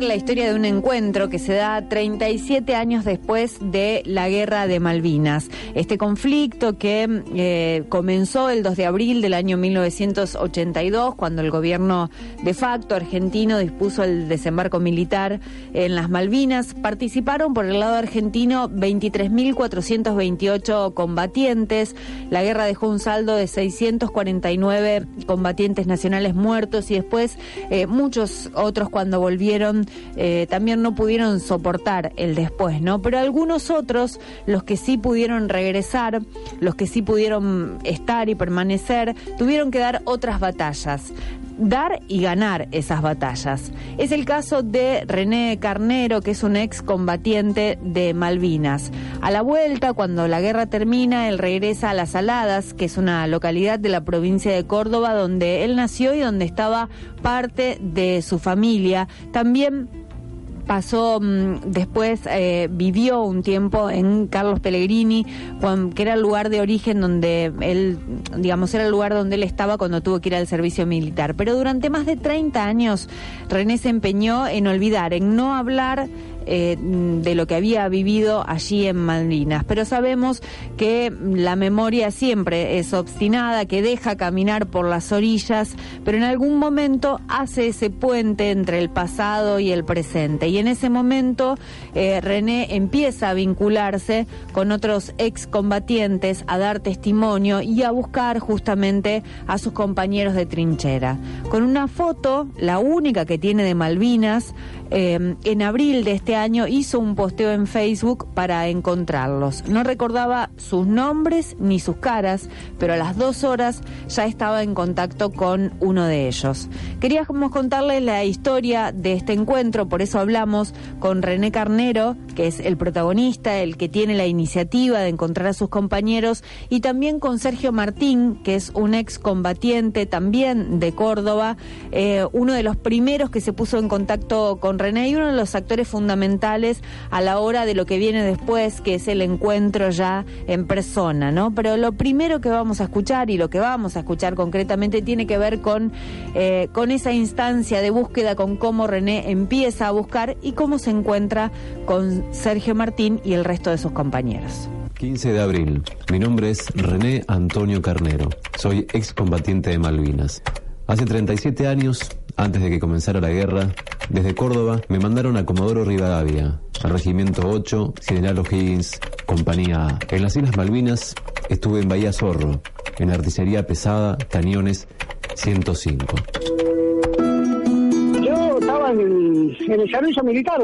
la historia de un encuentro que se da 37 años después de la guerra de Malvinas. Este conflicto que eh, comenzó el 2 de abril del año 1982, cuando el gobierno de facto argentino dispuso el desembarco militar en las Malvinas. Participaron por el lado argentino 23.428 combatientes. La guerra dejó un saldo de 649 combatientes nacionales muertos y después eh, muchos otros cuando volvieron eh, también no pudieron soportar el después, ¿no? Pero algunos otros, los que sí pudieron regresar, los que sí pudieron estar y permanecer, tuvieron que dar otras batallas dar y ganar esas batallas. Es el caso de René Carnero, que es un ex combatiente de Malvinas. A la vuelta, cuando la guerra termina, él regresa a Las Aladas, que es una localidad de la provincia de Córdoba donde él nació y donde estaba parte de su familia. También pasó mm, después, eh, vivió un tiempo en Carlos Pellegrini, que era el lugar de origen donde él, digamos, era el lugar donde él estaba cuando tuvo que ir al servicio militar. Pero durante más de 30 años, René se empeñó en olvidar, en no hablar eh, de lo que había vivido allí en Malvinas. Pero sabemos que la memoria siempre es obstinada, que deja caminar por las orillas, pero en algún momento hace ese puente entre el pasado y el presente. Y en ese momento eh, René empieza a vincularse con otros excombatientes, a dar testimonio y a buscar justamente a sus compañeros de trinchera. Con una foto, la única que tiene de Malvinas, eh, en abril de este año hizo un posteo en Facebook para encontrarlos. No recordaba sus nombres ni sus caras, pero a las dos horas ya estaba en contacto con uno de ellos. Queríamos contarles la historia de este encuentro, por eso hablamos con René Carnero, que es el protagonista, el que tiene la iniciativa de encontrar a sus compañeros, y también con Sergio Martín, que es un ex combatiente también de Córdoba, eh, uno de los primeros que se puso en contacto con René y uno de los actores fundamentales a la hora de lo que viene después, que es el encuentro ya en persona, ¿no? Pero lo primero que vamos a escuchar y lo que vamos a escuchar concretamente tiene que ver con, eh, con esa instancia de búsqueda, con cómo René empieza a buscar y cómo se encuentra con Sergio Martín y el resto de sus compañeros. 15 de abril. Mi nombre es René Antonio Carnero. Soy excombatiente de Malvinas. Hace 37 años, antes de que comenzara la guerra, desde Córdoba me mandaron a Comodoro Rivadavia, al Regimiento 8, General O'Higgins, Compañía A. En las Islas Malvinas estuve en Bahía Zorro, en artillería pesada, cañones 105. Yo estaba en el, en el servicio militar,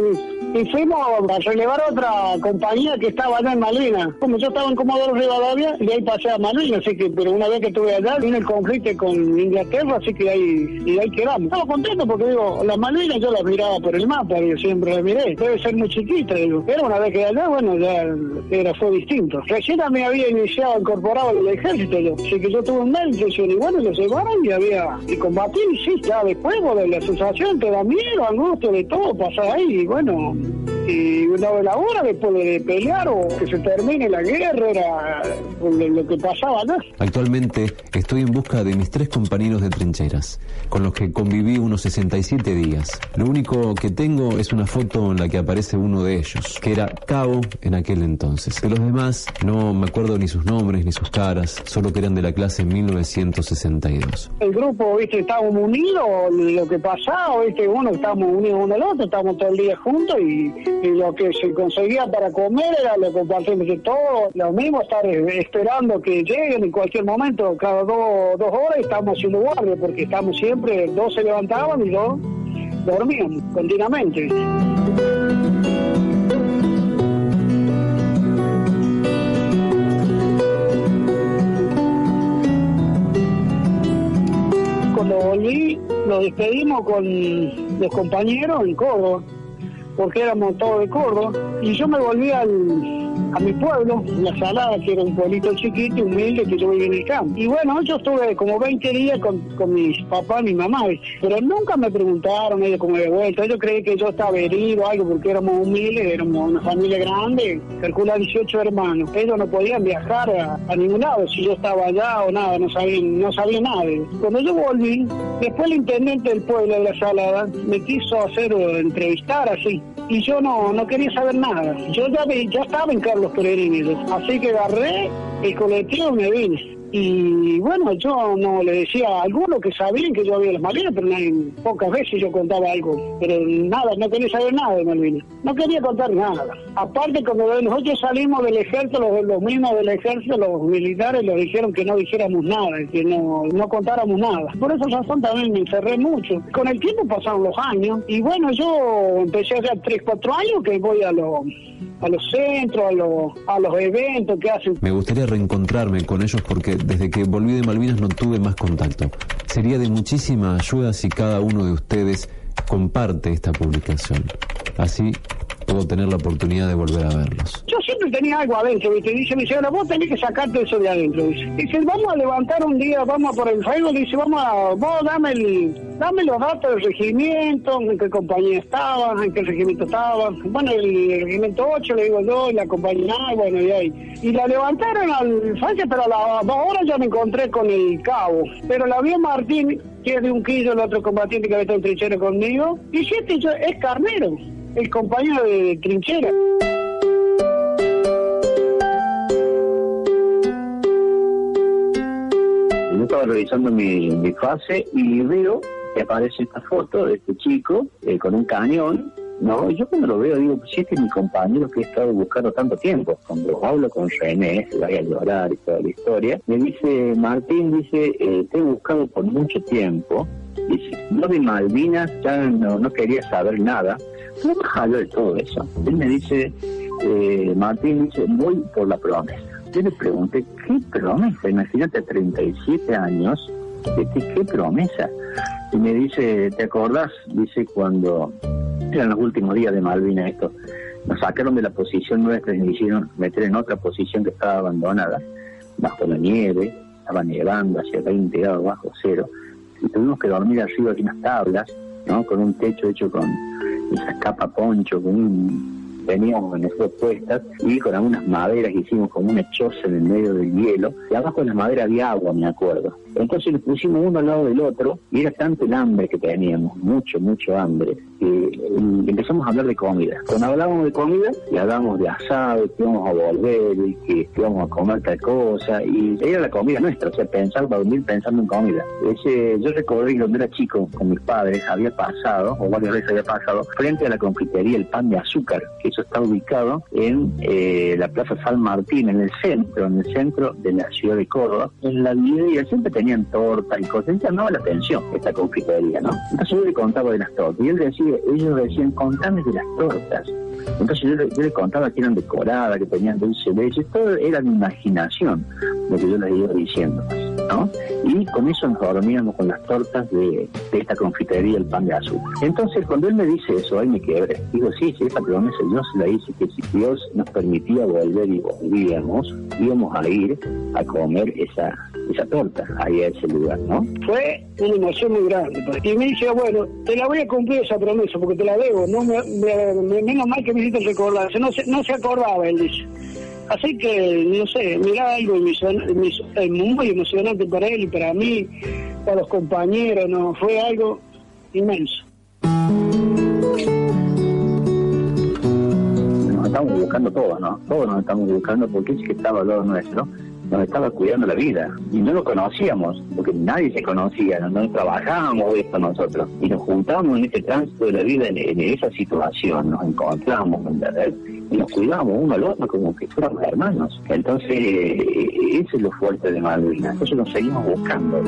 y fuimos a relevar otra compañía que estaba allá en Malvinas. Como yo estaba en Comodoro Rivadavia, y ahí pasé a Malvinas, así que, pero una vez que estuve allá, vine el conflicto con Inglaterra, así que ahí, y ahí quedamos. Estaba contento porque digo, las Malvinas yo las miraba por el mapa, yo siempre las miré. Debe ser muy chiquita, digo. Pero una vez que allá, bueno, ya era, fue distinto. Recién me había iniciado, incorporado al ejército, así que yo tuve un médico y bueno, lo llevaron y había, y combatí, y sí, ya después, de la sensación, te da miedo, angustia, de todo, pasar ahí, y bueno, Shalom. Y una de la hora después de pelear o que se termine la guerra era lo que pasaba, ¿no? Actualmente estoy en busca de mis tres compañeros de trincheras, con los que conviví unos 67 días. Lo único que tengo es una foto en la que aparece uno de ellos, que era Cabo en aquel entonces. De los demás no me acuerdo ni sus nombres ni sus caras, solo que eran de la clase 1962. El grupo, viste, estábamos unidos, lo que pasaba, viste, uno estábamos unidos uno al otro, estábamos todo el día juntos y, lo que se conseguía para comer era lo compartimos de todo, lo mismo estar esperando que lleguen en cualquier momento, cada dos, dos horas estamos haciendo guardia, porque estamos siempre, dos se levantaban y dos dormían continuamente. Cuando volví, nos despedimos con los compañeros en Córdoba porque éramos todos de Córdoba, y yo me volví al, a mi pueblo, La Salada, que era un pueblito chiquito, humilde, que yo vivía en el campo. Y bueno, yo estuve como 20 días con, con mis papás mi mamá, pero nunca me preguntaron ellos cómo había vuelto. Ellos creían que yo estaba herido algo, porque éramos humildes, éramos una familia grande, calcula 18 hermanos. Ellos no podían viajar a, ningún lado, si yo estaba allá o nada, no sabían, no sabía nada. Cuando yo volví, después el intendente del pueblo de La Salada me quiso hacer entrevistar así, y yo no, no quería saber nada. Yo ya, ya estaba en Carlos Peregrino, así que agarré el colectivo y me vine. Y bueno, yo no le decía a algunos que sabían que yo había las Malvinas, pero pocas veces yo contaba algo. Pero nada, no quería saber nada de Malvinas. No quería contar nada. Aparte, cuando nosotros salimos del ejército, los, los mismos del ejército, los militares, nos dijeron que no dijéramos nada, que no, no contáramos nada. Por esa razón también me encerré mucho. Con el tiempo pasaron los años. Y bueno, yo empecé hace 3, 4 años que voy a los a los centros, a los, a los eventos que hacen. Me gustaría reencontrarme con ellos porque desde que volví de Malvinas no tuve más contacto. Sería de muchísima ayuda si cada uno de ustedes comparte esta publicación. Así puedo tener la oportunidad de volver a verlos. Yo siempre tenía algo adentro, ¿viste? Dice mi señora, vos tenés que sacarte eso de adentro, dice. Vamos a levantar un día, vamos por el Facebook, dice, vamos a, vos dame, el, dame los datos del regimiento, en qué compañía estaba, en qué regimiento estaba. Bueno, el, regimiento 8, le digo yo, y la compañía, bueno, y ahí. Y la levantaron al Facebook, pero a las dos horas ya me encontré con el cabo. Pero la vio Martín, que es de un quillo, el otro combatiente que había estado en trinchero conmigo, y si este es carnero el compañero de trinchera. Yo estaba revisando mi, fase y veo que aparece esta foto de este chico eh, con un cañón no, yo cuando lo veo digo, si este es mi compañero que he estado buscando tanto tiempo. Cuando hablo con René, se vaya a llorar y toda la historia, me dice, Martín, dice, eh, te he buscado por mucho tiempo. Dice, no de Malvinas, ya no, no quería saber nada. No me de todo eso. Él me dice, eh, Martín dice, voy por la promesa. Yo le pregunté, ¿qué promesa? Imagínate, 37 años, ¿qué, qué promesa? Y me dice, ¿te acordás? Dice, cuando eran los últimos días de Malvinas esto, nos sacaron de la posición nuestra y nos hicieron meter en otra posición que estaba abandonada, bajo la nieve, estaba nevando hacia 20 grados bajo cero, y tuvimos que dormir arriba de unas tablas, ¿no? Con un techo hecho con esa capa poncho, con un teníamos en esas puestas y con algunas maderas hicimos como una choza en el medio del hielo y abajo en las maderas había agua, me acuerdo. Entonces le pusimos uno al lado del otro y era tanto el hambre que teníamos, mucho, mucho hambre, que empezamos a hablar de comida. Cuando hablábamos de comida, y hablábamos de asado, que íbamos a volver y que íbamos a comer tal cosa y era la comida nuestra, o sea, pensar para dormir pensando en comida. Ese, yo recordé que cuando era chico con mis padres había pasado, o varias veces había pasado, frente a la confitería El Pan de Azúcar, que está ubicado en eh, la Plaza San Martín, en el centro, en el centro de la ciudad de Córdoba. En la vida siempre tenían tortas y cosas, y llamaba la atención esta confitería, ¿no? Entonces yo le contaba de las tortas, y él decía, ellos decían, contame de las tortas. Entonces yo le, contaba que eran decoradas, que tenían dulce leche, todo era mi imaginación lo que yo les iba diciendo. ¿no? Y con eso nos dormíamos con las tortas de, esta confitería, el pan de azúcar. Entonces, cuando él me dice eso, ahí me quebré. Digo, sí, sí, esa promesa yo se la hice, que si Dios nos permitía volver y volvíamos, íbamos a ir a comer esa, esa torta ahí a ese lugar, ¿no? Fue una emoción muy grande. Y me dice, bueno, te la voy a cumplir esa promesa porque te la debo, no me, menos mal que me hiciste recordar. No se, no se acordaba, él dice. Así que, no sé, mira algo muy emocionante para él y para mí, para los compañeros, ¿no? Fue algo inmenso. Nos estamos buscando todos, ¿no? Todos nos estamos buscando porque es que estaba al lado nuestro nos estaba cuidando la vida y no lo conocíamos porque nadie se conocía, no, trabajábamos esto nosotros y nos juntábamos en este tránsito de la vida en, esa situación, nos encontramos y nos cuidábamos uno al otro como que fuéramos hermanos. Entonces, eh, eso es lo fuerte de Malvinas, entonces nos seguimos buscando.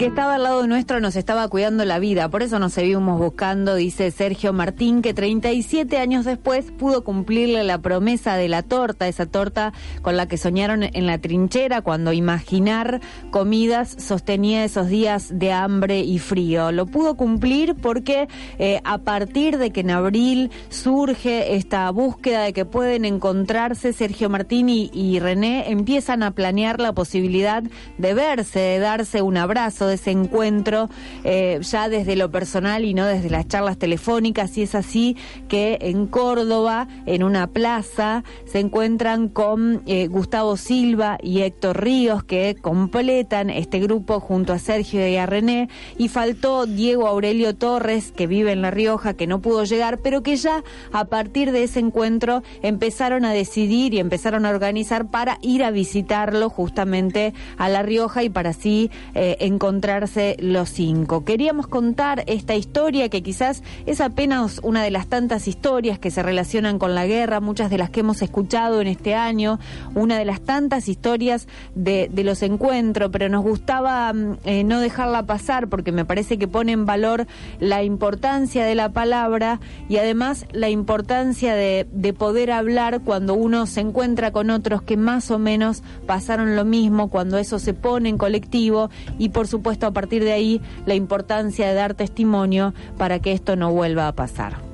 Que estaba al lado nuestro nos estaba cuidando la vida, por eso nos seguimos buscando, dice Sergio Martín, que 37 años después pudo cumplirle la promesa de la torta, esa torta con la que soñaron en la trinchera cuando imaginar comidas sostenía esos días de hambre y frío. Lo pudo cumplir porque eh, a partir de que en abril surge esta búsqueda de que pueden encontrarse, Sergio Martín y René empiezan a planear la posibilidad de verse, de darse un abrazo ese encuentro eh, ya desde lo personal y no desde las charlas telefónicas. Y es así que en Córdoba, en una plaza, se encuentran con eh, Gustavo Silva y Héctor Ríos, que completan este grupo junto a Sergio y a René. Y faltó Diego Aurelio Torres, que vive en La Rioja, que no pudo llegar, pero que ya a partir de ese encuentro empezaron a decidir y empezaron a organizar para ir a visitarlo justamente a La Rioja y para así eh, encontrar encontrarse los cinco. Queríamos contar esta historia que quizás es apenas una de las tantas historias que se relacionan con la guerra, muchas de las que hemos escuchado en este año, una de las tantas historias de, los encuentros, pero nos gustaba mm, eh, no dejarla pasar porque me parece que pone en valor la importancia de la palabra y además la importancia de, de poder hablar cuando uno se encuentra con otros que más o menos pasaron lo mismo, cuando eso se pone en colectivo y por supuesto a partir de ahí la importancia de dar testimonio para que esto no vuelva a pasar.